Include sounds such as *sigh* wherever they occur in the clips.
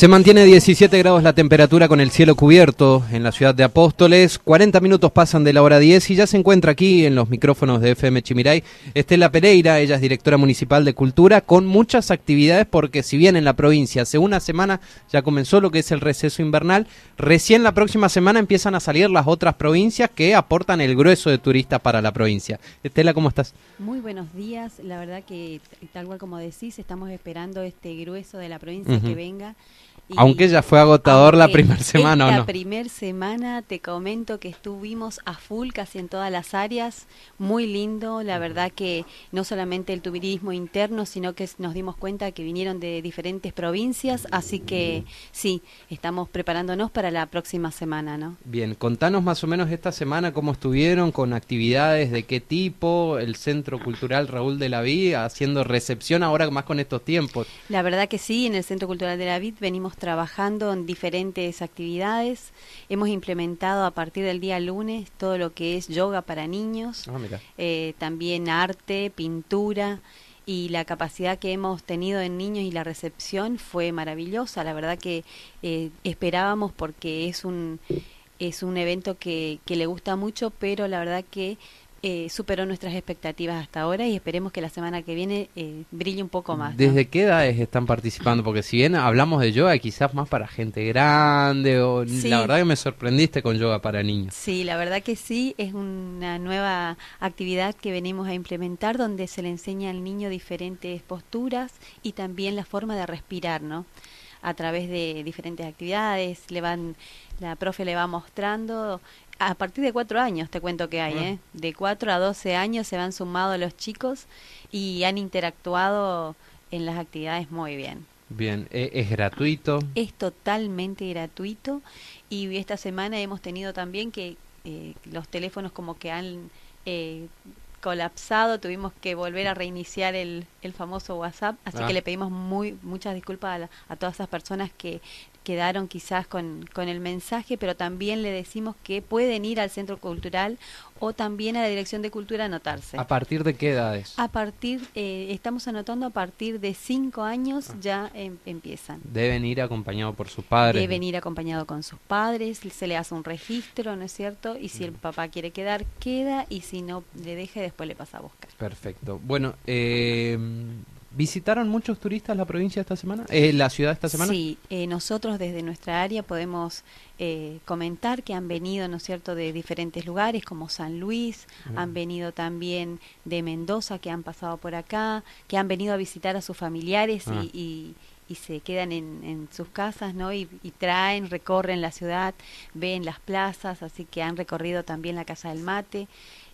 Se mantiene 17 grados la temperatura con el cielo cubierto en la ciudad de Apóstoles. 40 minutos pasan de la hora 10 y ya se encuentra aquí en los micrófonos de FM Chimiray Estela Pereira, ella es directora municipal de Cultura, con muchas actividades porque si bien en la provincia hace una semana ya comenzó lo que es el receso invernal, recién la próxima semana empiezan a salir las otras provincias que aportan el grueso de turistas para la provincia. Estela, ¿cómo estás? Muy buenos días, la verdad que tal cual como decís, estamos esperando este grueso de la provincia que venga aunque ya fue agotador la primera semana, ¿o no? La primera semana te comento que estuvimos a full casi en todas las áreas, muy lindo, la verdad que no solamente el turismo interno, sino que nos dimos cuenta que vinieron de diferentes provincias, así que sí, estamos preparándonos para la próxima semana, ¿no? Bien, contanos más o menos esta semana cómo estuvieron, con actividades de qué tipo, el Centro Cultural Raúl de la Vid haciendo recepción ahora más con estos tiempos. La verdad que sí, en el Centro Cultural de la Vid venimos trabajando en diferentes actividades. Hemos implementado a partir del día lunes todo lo que es yoga para niños, ah, eh, también arte, pintura y la capacidad que hemos tenido en niños y la recepción fue maravillosa. La verdad que eh, esperábamos porque es un es un evento que, que le gusta mucho, pero la verdad que eh, superó nuestras expectativas hasta ahora y esperemos que la semana que viene eh, brille un poco más. ¿Desde qué edades están participando? Porque si bien hablamos de yoga, quizás más para gente grande, o la verdad que me sorprendiste con yoga para niños. Sí, la verdad que sí, es una nueva actividad que venimos a implementar donde se le enseña al niño diferentes posturas y también la forma de respirar, ¿no? A través de diferentes actividades, le van, la profe le va mostrando a partir de cuatro años te cuento que hay, ah. ¿eh? De cuatro a doce años se van sumado los chicos y han interactuado en las actividades muy bien. Bien, ¿e-, ¿es gratuito? Es totalmente gratuito y esta semana hemos tenido también que eh, los teléfonos como que han eh, colapsado, tuvimos que volver a reiniciar el, el famoso WhatsApp, así que ah. le pedimos muy muchas disculpas a, a, todas esas personas que quedaron quizás con, con el mensaje, pero también le decimos que pueden ir al centro cultural o también a la Dirección de Cultura a anotarse. ¿A partir de qué edades? A partir, eh, estamos anotando a partir de cinco años ah. ya em, empiezan. Deben ir acompañados por sus padres. Deben ir acompañado con sus padres, se le hace un registro, ¿no es cierto? Y si el papá quiere quedar, queda, y si no, le deja y después le pasa a buscar. Perfecto. Bueno, eh ¿Visitaron muchos turistas la provincia esta semana? Eh, ¿La ciudad esta semana? Sí, eh, nosotros desde nuestra área podemos eh, comentar que han venido, ¿no es cierto?, de diferentes lugares como San Luis, han venido también de Mendoza, que han pasado por acá, que han venido a visitar a sus familiares y, ah. Y, se quedan en, en, sus casas, ¿no? Y, y, traen, recorren la ciudad, ven las plazas, así que han recorrido también la Casa del Mate.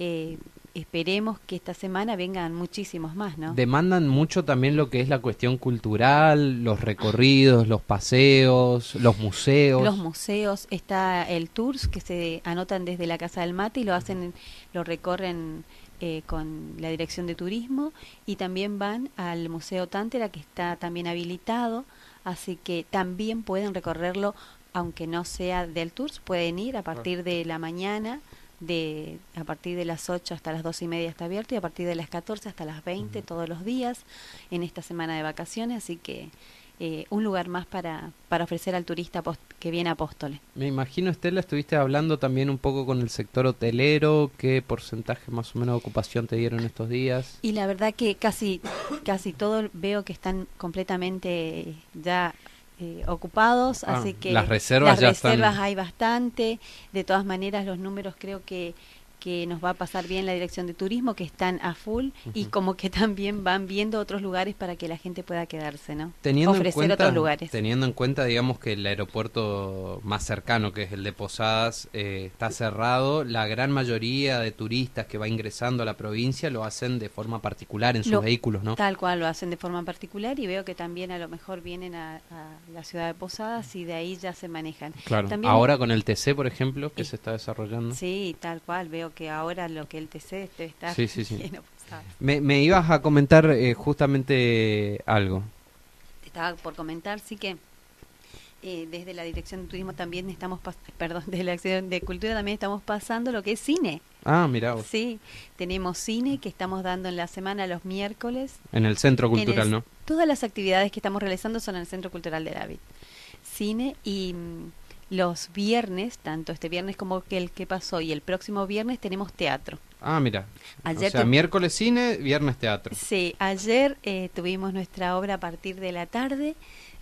Eh, esperemos que esta semana vengan muchísimos más, ¿no? Demandan mucho también lo que es la cuestión cultural, los recorridos, los paseos, los museos. Los museos, está el tours que se anotan desde la Casa del Mate y lo hacen, lo recorren eh, con la Dirección de Turismo y también van al Museo Tántera que está también habilitado, así que también pueden recorrerlo aunque no sea del tours, pueden ir a partir de la mañana de a partir de las 8 hasta las 2 y media está abierto y a partir de las 14 hasta las 20 todos los días en esta semana de vacaciones, así que eh, un lugar más para, para ofrecer al turista que viene a Apóstoles. Me imagino, Estela, estuviste hablando también un poco con el sector hotelero, qué porcentaje más o menos de ocupación te dieron estos días. Y la verdad que casi, casi todo veo que están completamente ya eh, ocupados, ah, así que las reservas, las reservas hay bastante. De todas maneras, los números creo que que nos va a pasar bien la dirección de turismo, que están a full y como que también van viendo otros lugares para que la gente pueda quedarse, ¿no? Teniendo Ofrecer en cuenta, otros lugares. Teniendo en cuenta, digamos, que el aeropuerto más cercano, que es el de Posadas, eh, está cerrado, la gran mayoría de turistas que va ingresando a la provincia lo hacen de forma particular en sus vehículos, ¿no? Tal cual, lo hacen de forma particular y veo que también a lo mejor vienen a, la ciudad de Posadas y de ahí ya se manejan. Claro, ahora con el TC, por ejemplo, que se está desarrollando. Sí, tal cual, veo que ahora lo que el TC está sí, sí, sí. Me, me, ibas a comentar eh, justamente algo. Estaba por comentar, sí que eh, desde la Dirección de Turismo también estamos, perdón, *laughs* desde la Dirección de Cultura también estamos pasando lo que es cine. Ah, mira. Sí, tenemos cine que estamos dando en la semana los miércoles. En el Centro Cultural, ¿no? Todas las actividades que estamos realizando son en el Centro Cultural de David. cine y mm, los viernes, tanto este viernes como que el que pasó y el próximo viernes tenemos teatro. Ah, mira. Ayer o sea, tu- miércoles cine, viernes teatro. Sí, ayer eh, tuvimos nuestra obra a partir de la tarde,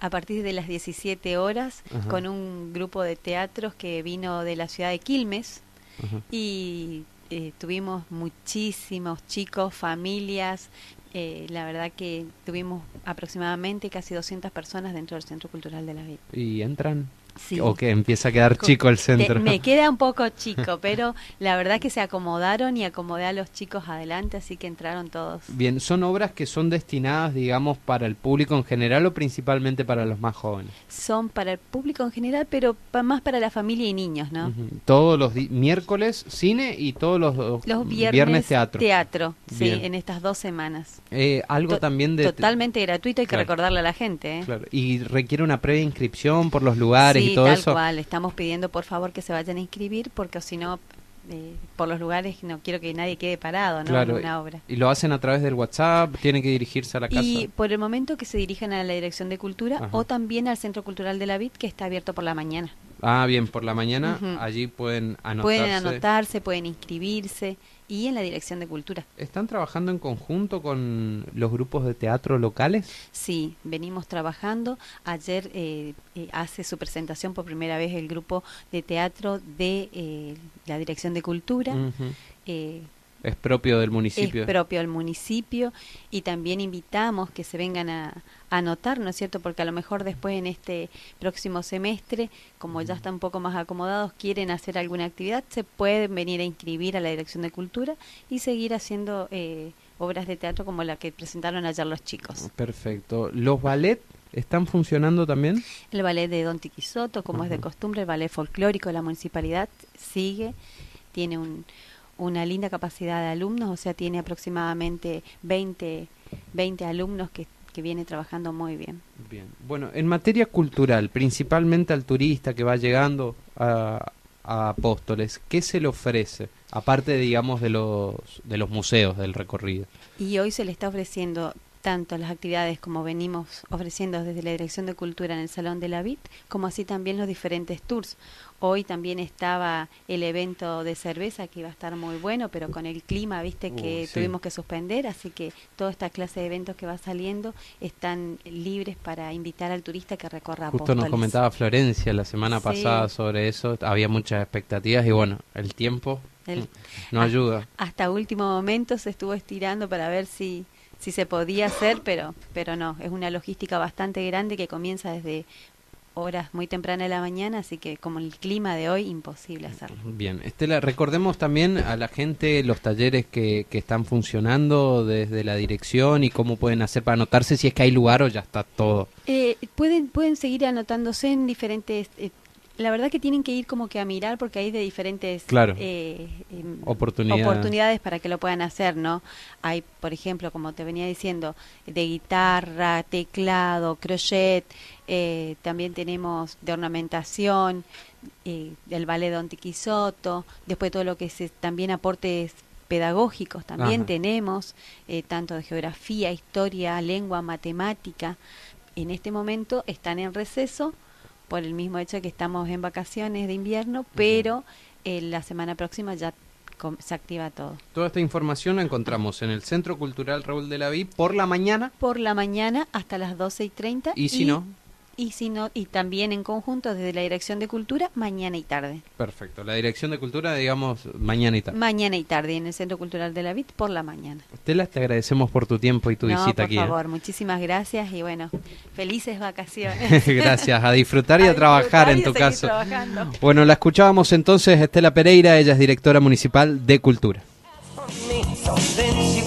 a partir de las 17 horas, Ajá. con un grupo de teatros que vino de la ciudad de Quilmes Ajá. y eh, tuvimos muchísimos chicos, familias. eh, la verdad que tuvimos aproximadamente casi 200 personas dentro del Centro Cultural de la Vida. ¿Y entran? Sí. ¿O que empieza a quedar Co- chico el Te- centro? me *laughs* queda un poco chico, pero la verdad que se acomodaron y acomodé a los chicos adelante, así que entraron todos. Bien, ¿son obras que son destinadas, digamos, para el público en general o principalmente para los más jóvenes? Son para el público en general, pero pa- más para la familia y niños, ¿no? Ujú. Todos los miércoles cine y todos los, Los viernes, teatro. sí, Bien. en estas dos semanas. Eh, algo To- también de... Totalmente gratuito, hay que Claro. recordarle a la gente. ¿eh? Claro, Y requiere una previa inscripción por los lugares sí, y todo tal eso. cual. Estamos pidiendo por favor que se vayan a inscribir porque si no, eh, por los lugares no quiero que nadie quede parado ¿no? Claro, en una obra. Y lo hacen a través del WhatsApp, tienen que dirigirse a la casa. Y por el momento que se dirijan a la Dirección de Cultura Ajá. o también al Centro Cultural de la VID que está abierto por la mañana. Ah, bien, por la mañana allí pueden anotarse. Pueden anotarse, pueden inscribirse y en la Dirección de Cultura. ¿Están trabajando en conjunto con los grupos de teatro locales? Sí, venimos trabajando. Ayer eh, eh, hace su presentación por primera vez el grupo de teatro de eh, la Dirección de Cultura. Es propio del municipio. es propio al municipio y también invitamos que se vengan a, a anotar, ¿no es cierto? Porque a lo mejor después en este próximo semestre, como ya están un poco más acomodados, quieren hacer alguna actividad, se pueden venir a inscribir a la Dirección de Cultura y seguir haciendo eh, obras de teatro como la que presentaron ayer los chicos. Perfecto. ¿Los ballet están funcionando también? El ballet de Don Tiquisoto, como es de costumbre, el ballet folclórico de la municipalidad sigue, tiene un, una linda capacidad de alumnos, o sea, tiene aproximadamente 20, 20 alumnos que, que viene trabajando muy bien. Bien. Bueno, en materia cultural, principalmente al turista que va llegando a, a Apóstoles, ¿qué se le ofrece? Aparte, digamos, de los, de los museos del recorrido. Y hoy se le está ofreciendo tanto las actividades como venimos ofreciendo desde la Dirección de Cultura en el Salón de la VIT, como así también los diferentes tours. Hoy también estaba el evento de cerveza que iba a estar muy bueno, pero con el clima, viste, que sí. tuvimos que suspender, así que toda esta clase de eventos que va saliendo están libres para invitar al turista que recorra Justo nos Apóstoles. comentaba Florencia la semana Sí. pasada sobre eso, había muchas expectativas y bueno, el tiempo El- no ayuda. hasta último momento se estuvo estirando para ver si si se podía hacer, pero pero no, es una logística bastante grande que comienza desde horas muy tempranas de la mañana, así que como el clima de hoy imposible hacerlo. Bien, Estela, recordemos también a la gente los talleres que, que están funcionando desde la dirección y cómo pueden hacer para anotarse si es que hay lugar o ya está todo. Eh, pueden pueden seguir anotándose en diferentes eh, la verdad que tienen que ir como que a mirar porque hay de diferentes Claro. eh, em, Oportunidades. oportunidades para que lo puedan hacer, ¿no? Hay, por ejemplo, como te venía diciendo, de guitarra, teclado, crochet, eh, también tenemos de ornamentación, eh, del ballet Don Tiquisoto, después todo lo que es también aportes pedagógicos también Ajá. tenemos, eh, tanto de geografía, historia, lengua, matemática. En este momento están en receso por el mismo hecho de que estamos en vacaciones de invierno, pero eh, la semana próxima ya se activa todo. Toda esta información la encontramos en el Centro Cultural Raúl de la Vi por la mañana Por la mañana hasta las 12 y 30. y si no, Y, si no, y también en conjunto desde la Dirección de Cultura, mañana y tarde. perfecto. La Dirección de Cultura, digamos, mañana y tarde. Mañana y tarde en el Centro Cultural de la VIT por la mañana. Estela, te agradecemos por tu tiempo y tu no, visita por aquí. ¿eh? favor, muchísimas gracias y bueno, felices vacaciones. *laughs* Gracias, a disfrutar y a, trabajar en tu caso. trabajando. Bueno, la escuchábamos entonces Estela Pereira, ella es directora municipal de Cultura. me, so then